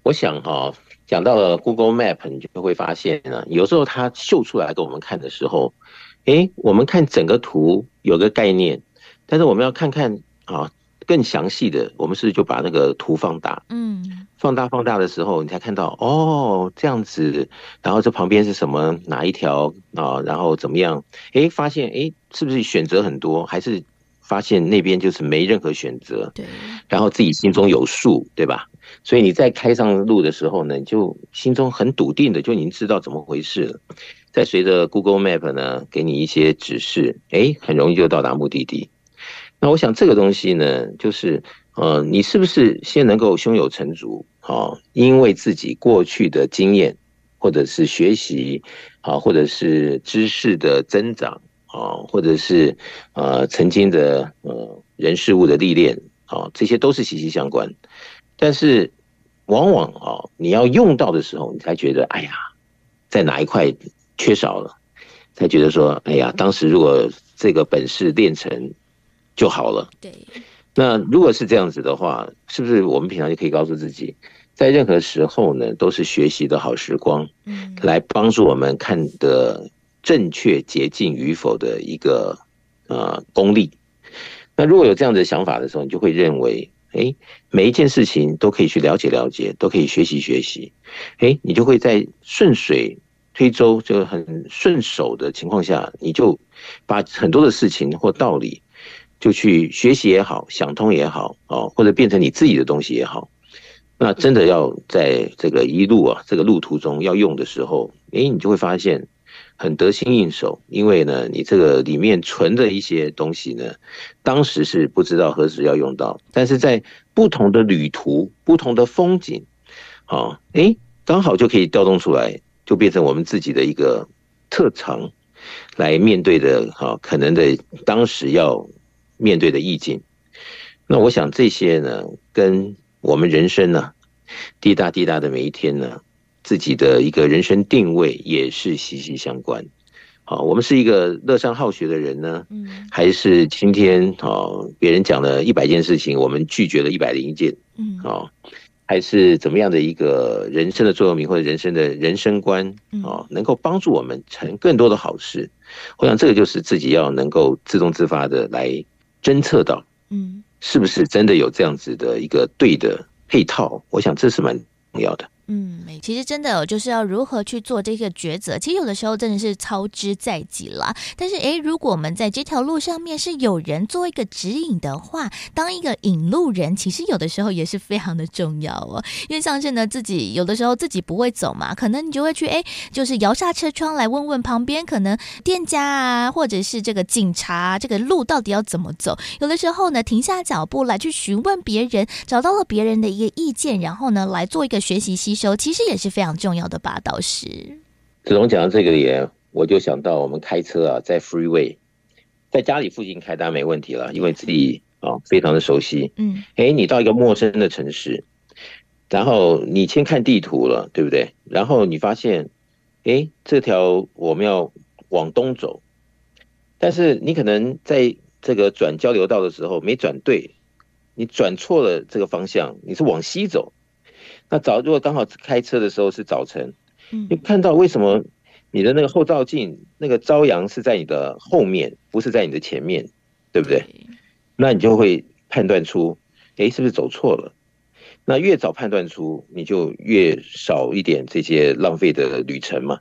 我想哈、讲到了 Google Map，你就会发现呢，有时候它秀出来给我们看的时候，诶，我们看整个图有个概念，但是我们要看看啊更详细的，我们是是就把那个图放大？嗯，放大放大的时候，你才看到哦这样子，然后这旁边是什么哪一条啊？然后怎么样？诶，发现诶，是不是选择很多？还是发现那边就是没任何选择？对，然后自己心中有数，对吧？所以你在开上路的时候呢，就心中很笃定的就已经知道怎么回事了。再随着 Google Map 呢，给你一些指示，诶，很容易就到达目的地。那我想这个东西呢，就是呃，你是不是先能够胸有成竹啊？因为自己过去的经验，或者是学习啊，或者是知识的增长啊，或者是呃曾经的呃人事物的历练啊，这些都是息息相关。但是，往往啊，你要用到的时候，你才觉得，哎呀，在哪一块缺少了，才觉得说，哎呀，当时如果这个本事练成就好了。对。那如果是这样子的话，是不是我们平常就可以告诉自己，在任何时候呢，都是学习的好时光，嗯，来帮助我们看的正确捷径与否的一个呃功力。那如果有这样的想法的时候，你就会认为。哎，每一件事情都可以去了解了解，都可以学习学习。哎，你就会在顺水推舟，就很顺手的情况下，你就把很多的事情或道理，就去学习也好，想通也好，哦，或者变成你自己的东西也好。那真的要在这个一路啊，这个路途中要用的时候，哎，你就会发现。很得心应手，因为呢，你这个里面存的一些东西呢，当时是不知道何时要用到，但是在不同的旅途、不同的风景，啊，诶，刚好就可以调动出来，就变成我们自己的一个特长，来面对的，哈，可能的当时要面对的意境。那我想这些呢，跟我们人生呢，滴答滴答的每一天呢。自己的一个人生定位也是息息相关。好，我们是一个乐善好学的人呢，嗯，还是今天哦，别人讲了一百件事情，我们拒绝了一百零一件，嗯，哦，还是怎么样的一个人生的座右铭或者人生的人生观，啊，能够帮助我们成更多的好事。我想这个就是自己要能够自动自发的来侦测到，嗯，是不是真的有这样子的一个对的配套？我想这是蛮重要的。嗯，其实真的就是要如何去做这个抉择。其实有的时候真的是操之在己啦。但是，诶，如果我们在这条路上面是有人做一个指引的话，当一个引路人，其实有的时候也是非常的重要哦。因为像是呢，自己有的时候自己不会走嘛，可能你就会去，诶，就是摇下车窗来问问旁边可能店家啊，或者是这个警察，这个路到底要怎么走。有的时候呢，停下脚步来去询问别人，找到了别人的一个意见，然后呢，来做一个学习吸。其实也是非常重要的吧，倒是。子龙讲到这个也，我就想到我们开车啊，在 freeway，在家里附近开当然没问题了，因为自己啊非常的熟悉。嗯，哎，你到一个陌生的城市，然后你先看地图了，对不对？然后你发现，哎，这条我们要往东走，但是你可能在这个转交流道的时候没转对，你转错了这个方向，你是往西走。那早如果刚好开车的时候是早晨，你看到为什么你的那个后照镜那个朝阳是在你的后面，不是在你的前面，对不对？那你就会判断出，哎，是不是走错了？那越早判断出，你就越少一点这些浪费的旅程嘛。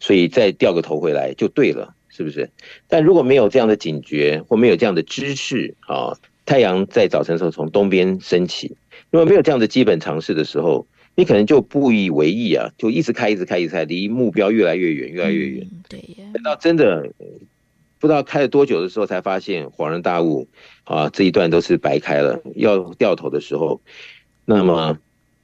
所以再掉个头回来就对了，是不是？但如果没有这样的警觉，或没有这样的知识啊，太阳在早晨的时候从东边升起。如果没有这样的基本常识的时候，你可能就不以为意啊，就一直开，一直开，一直开，离目标越来越远，越来越远。嗯、对呀。等到真的不知道开了多久的时候，才发现恍然大悟啊，这一段都是白开了。要掉头的时候，那么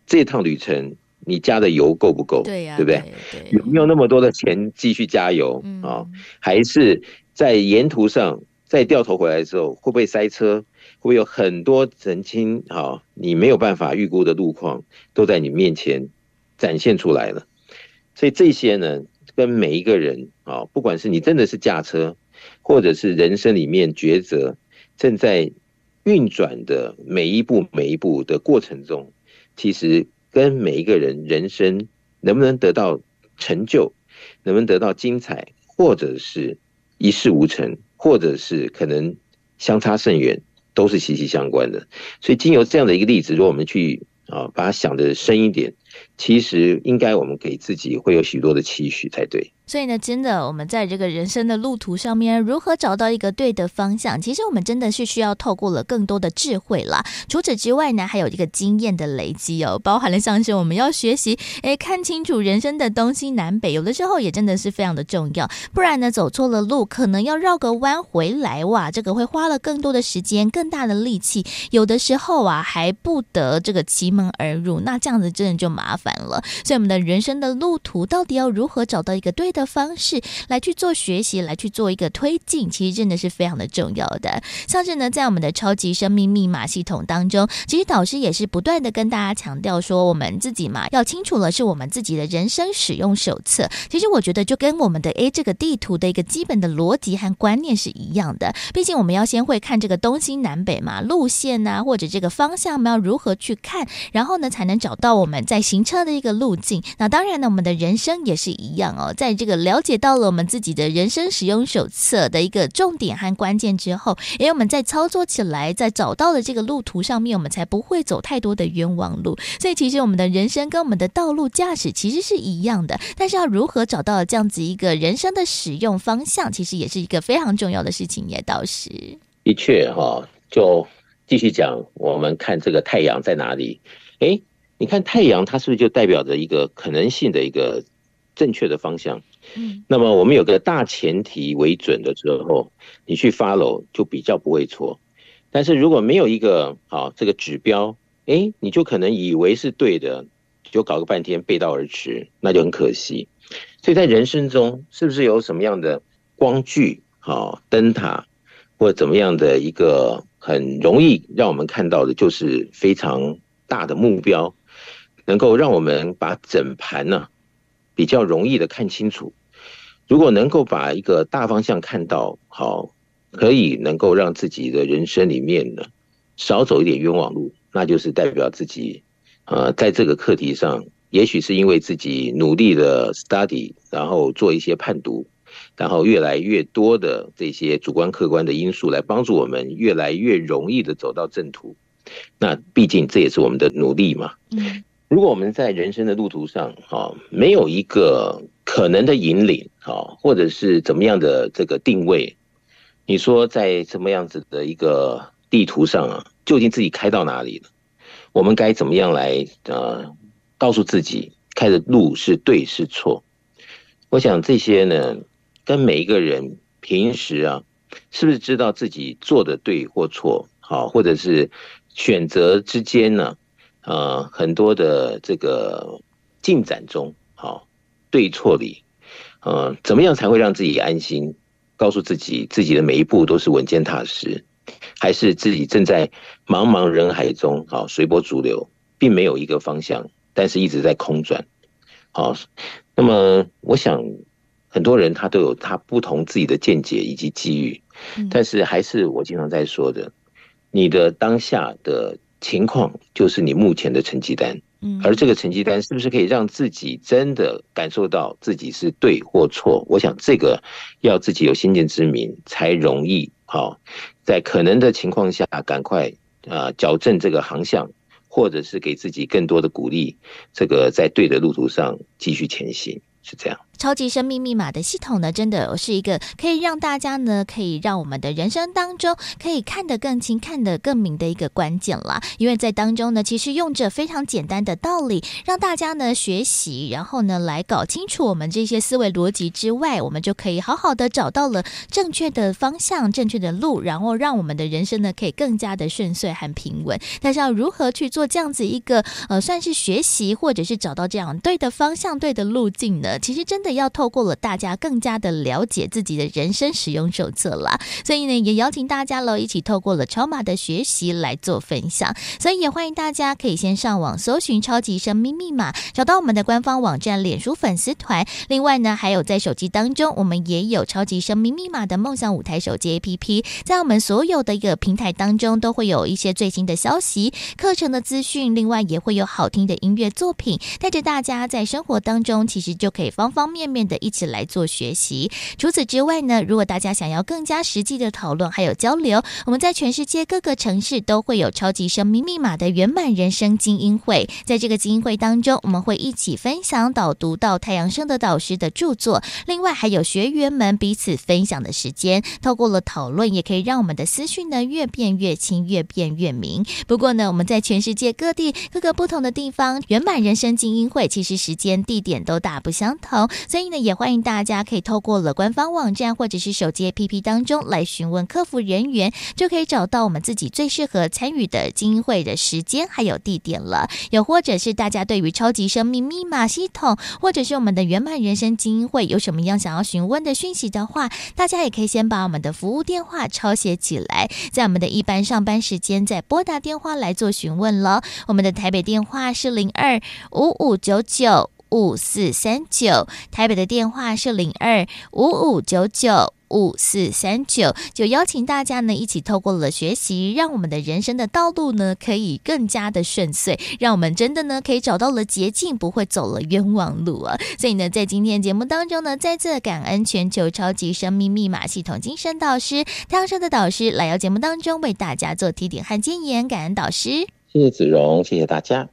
这趟旅程你加的油够不够？对呀，对不对？对对有没有那么多的钱继续加油啊？还是在沿途上再掉头回来的时候，会不会塞车？会有很多曾经啊，你没有办法预估的路况都在你面前展现出来了。所以这些呢，跟每一个人啊，不管是你真的是驾车，或者是人生里面抉择正在运转的每一步每一步的过程中，其实跟每一个人人生能不能得到成就，能不能得到精彩，或者是一事无成，或者是可能相差甚远。都是息息相关的，所以经由这样的一个例子，如果我们去啊把它想的深一点，其实应该我们给自己会有许多的期许才对。所以呢，真的，我们在这个人生的路途上面，如何找到一个对的方向？其实我们真的是需要透过了更多的智慧啦。除此之外呢，还有一个经验的累积哦，包含了像是我们要学习，诶，看清楚人生的东西南北，有的时候也真的是非常的重要。不然呢，走错了路，可能要绕个弯回来，哇，这个会花了更多的时间，更大的力气。有的时候啊，还不得这个奇门而入，那这样子真的就麻烦了。所以，我们的人生的路途到底要如何找到一个对的方式来去做学习，来去做一个推进，其实真的是非常的重要的。像是呢，在我们的超级生命密码系统当中，其实导师也是不断的跟大家强调说，我们自己嘛，要清楚了是我们自己的人生使用手册。其实我觉得就跟我们的 A 这个地图的一个基本的逻辑和观念是一样的。毕竟我们要先会看这个东西南北嘛，路线啊，或者这个方向我们要如何去看，然后呢，才能找到我们在行车的一个路径。那当然呢，我们的人生也是一样哦，在这个了解到了我们自己的人生使用手册的一个重点和关键之后，因为我们在操作起来，在找到了这个路途上面，我们才不会走太多的冤枉路。所以，其实我们的人生跟我们的道路驾驶其实是一样的。但是，要如何找到这样子一个人生的使用方向，其实也是一个非常重要的事情。也倒是的确哈，就继续讲，我们看这个太阳在哪里？哎，你看太阳，它是不是就代表着一个可能性的一个正确的方向？嗯，那么我们有个大前提为准的时候，你去 follow 就比较不会错。但是如果没有一个好这个指标，哎，你就可能以为是对的，就搞个半天背道而驰，那就很可惜。所以在人生中，是不是有什么样的光具、好灯塔，或者怎么样的一个很容易让我们看到的，就是非常大的目标，能够让我们把整盘呢？比较容易的看清楚，如果能够把一个大方向看到好，可以能够让自己的人生里面呢少走一点冤枉路，那就是代表自己呃在这个课题上，也许是因为自己努力的 study，然后做一些判读，然后越来越多的这些主观客观的因素来帮助我们越来越容易的走到正途。那毕竟这也是我们的努力嘛。嗯，如果我们在人生的路途上，哈，没有一个可能的引领，哈，或者是怎么样的这个定位，你说在什么样子的一个地图上啊，究竟自己开到哪里了？我们该怎么样来呃，告诉自己开的路是对是错？我想这些呢，跟每一个人平时啊，是不是知道自己做的对或错，好，或者是。选择之间呢，呃，很多的这个进展中，好，对错里，呃，怎么样才会让自己安心？告诉自己，自己的每一步都是稳健踏实，还是自己正在茫茫人海中，好，随波逐流，并没有一个方向，但是一直在空转，好，那么我想，很多人他都有他不同自己的见解以及机遇，但是还是我经常在说的。你的当下的情况就是你目前的成绩单，嗯，而这个成绩单是不是可以让自己真的感受到自己是对或错？我想这个要自己有先见之明才容易。好，在可能的情况下，赶快啊矫正这个航向，或者是给自己更多的鼓励，这个在对的路途上继续前行，是这样。超级生命密码的系统呢，真的是一个可以让大家呢，可以让我们的人生当中可以看得更清、看得更明的一个关键啦。因为在当中呢，其实用着非常简单的道理，让大家呢学习，然后呢来搞清楚我们这些思维逻辑之外，我们就可以好好的找到了正确的方向、正确的路，然后让我们的人生呢可以更加的顺遂和平稳。但是要如何去做这样子一个呃，算是学习，或者是找到这样对的方向、对的路径呢？其实真的。要透过了大家更加的了解自己的人生使用手册啦，所以呢，也邀请大家喽一起透过了超码的学习来做分享。所以也欢迎大家可以先上网搜寻“超级生命密码”，找到我们的官方网站、脸书粉丝团。另外呢，还有在手机当中，我们也有“超级生命密码”的梦想舞台手机 APP，在我们所有的一个平台当中，都会有一些最新的消息、课程的资讯，另外也会有好听的音乐作品，带着大家在生活当中，其实就可以方方面面。的一起来做学习。除此之外呢，如果大家想要更加实际的讨论还有交流，我们在全世界各个城市都会有超级生命密码的圆满人生精英会。在这个精英会当中，我们会一起分享导读到太阳盛德导师的著作，另外还有学员们彼此分享的时间。透过了讨论，也可以让我们的思绪呢越变越清，越变越明。不过呢，我们在全世界各地各个不同的地方，圆满人生精英会其实时间地点都大不相同，所以。呢，也欢迎大家可以透过了官方网站或者是手机 APP 当中来询问客服人员，就可以找到我们自己最适合参与的精英会的时间还有地点了。又或者是大家对于超级生命密码系统，或者是我们的圆满人生精英会有什么样想要询问的讯息的话，大家也可以先把我们的服务电话抄写起来，在我们的一般上班时间再拨打电话来做询问了。我们的台北电话是零二五五九九。五四三九，台北的电话是零二五五九九五四三九，就邀请大家呢一起透过了学习，让我们的人生的道路呢可以更加的顺遂，让我们真的呢可以找到了捷径，不会走了冤枉路啊！所以呢，在今天节目当中呢，再次感恩全球超级生命密码系统精神导师太阳盛德导师来到节目当中为大家做提点和建言，感恩导师，谢谢子荣，谢谢大家。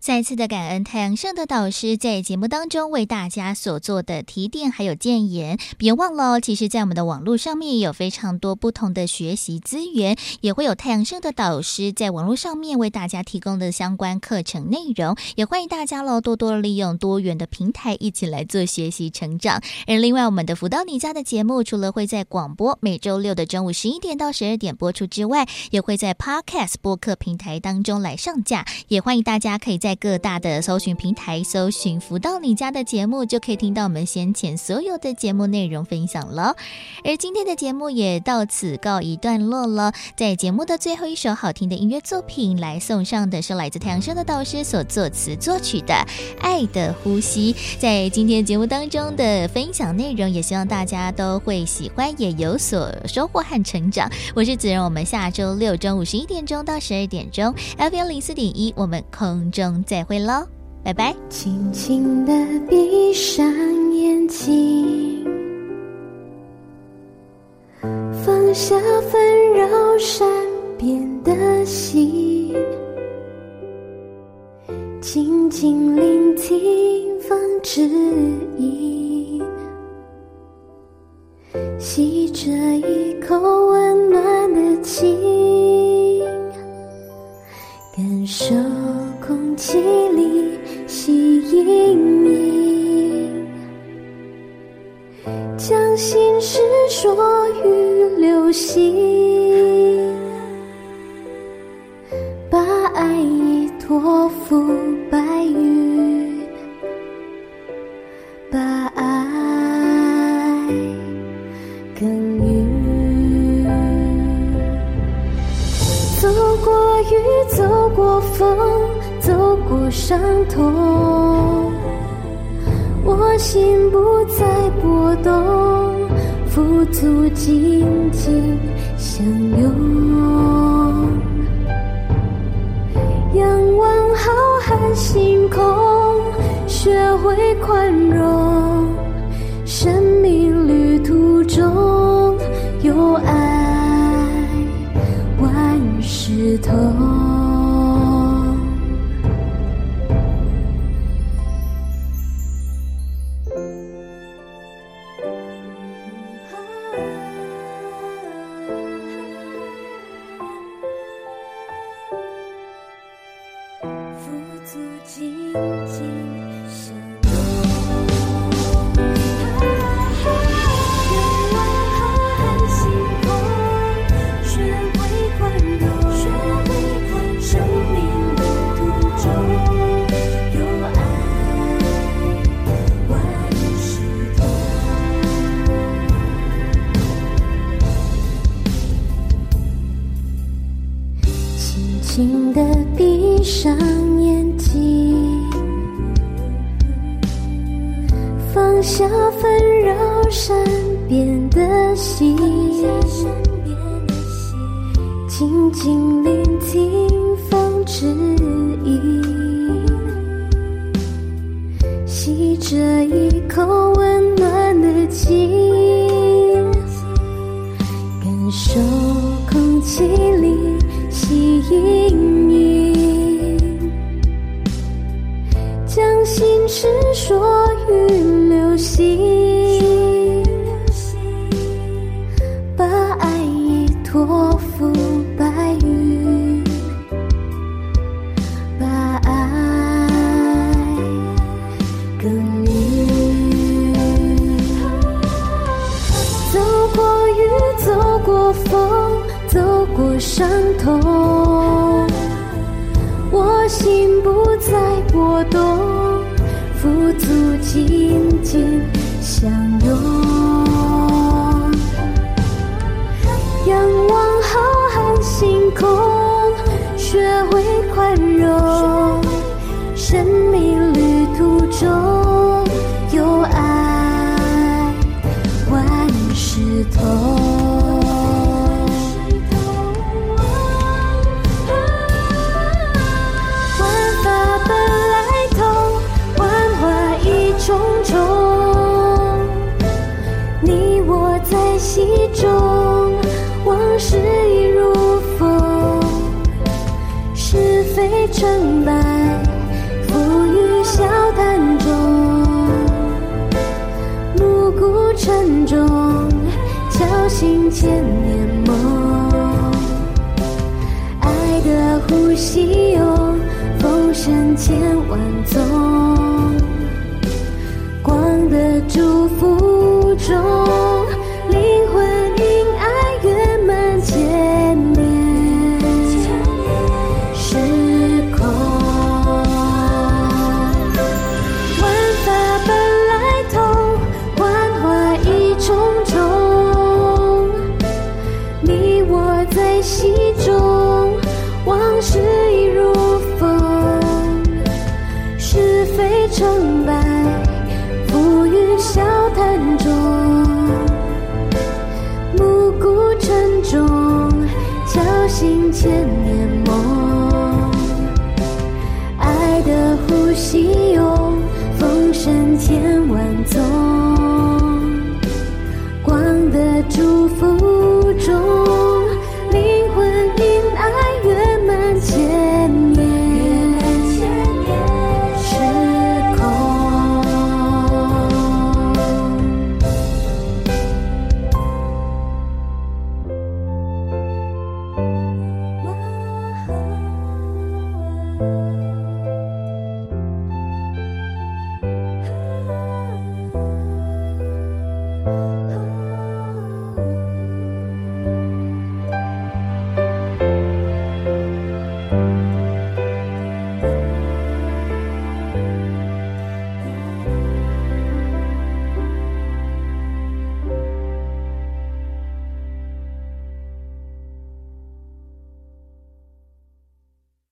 再次的感恩太阳盛的导师在节目当中为大家所做的提点还有建言，别忘了哦，其实，在我们的网络上面有非常多不同的学习资源，也会有太阳盛的导师在网络上面为大家提供的相关课程内容，也欢迎大家喽多多利用多元的平台一起来做学习成长。而另外，我们的福到你家的节目除了会在广播每周六的中午十一点到十二点播出之外，也会在 Podcast 播客平台当中来上架，也欢迎大家可以在在各大的搜寻平台搜寻“福到你家”的节目，就可以听到我们先前所有的节目内容分享了。而今天的节目也到此告一段落了。在节目的最后一首好听的音乐作品，来送上的是来自太阳盛德导师所作词作曲的《爱的呼吸》。在今天节目当中的分享内容，也希望大家都会喜欢，也有所收获和成长。我是子荣，我们下周六中午十一点钟到十二点钟，FM 零四点一，我们空中。再会喽，拜拜。轻轻地闭上眼睛，放下纷扰善变的心，静静聆听风之音，吸着一口温暖的情，感受空气里吸引你，将心事说与流星，把爱意托付白云，把爱耕耘。走过雨，走过风，伤痛，我心不再波动。付足紧紧相拥，仰望浩瀚星空，学会宽容。生命旅途中有爱，万事通。轻的闭上眼睛，放下纷扰善变的心，静静聆听风指引，吸着一口温暖的气，感受空气里。阴影，将心事说与流星，把爱意托付白云，把爱更云，走过雨，走过风，走过伤。相拥。尽千年梦爱的呼吸哦风声千万种。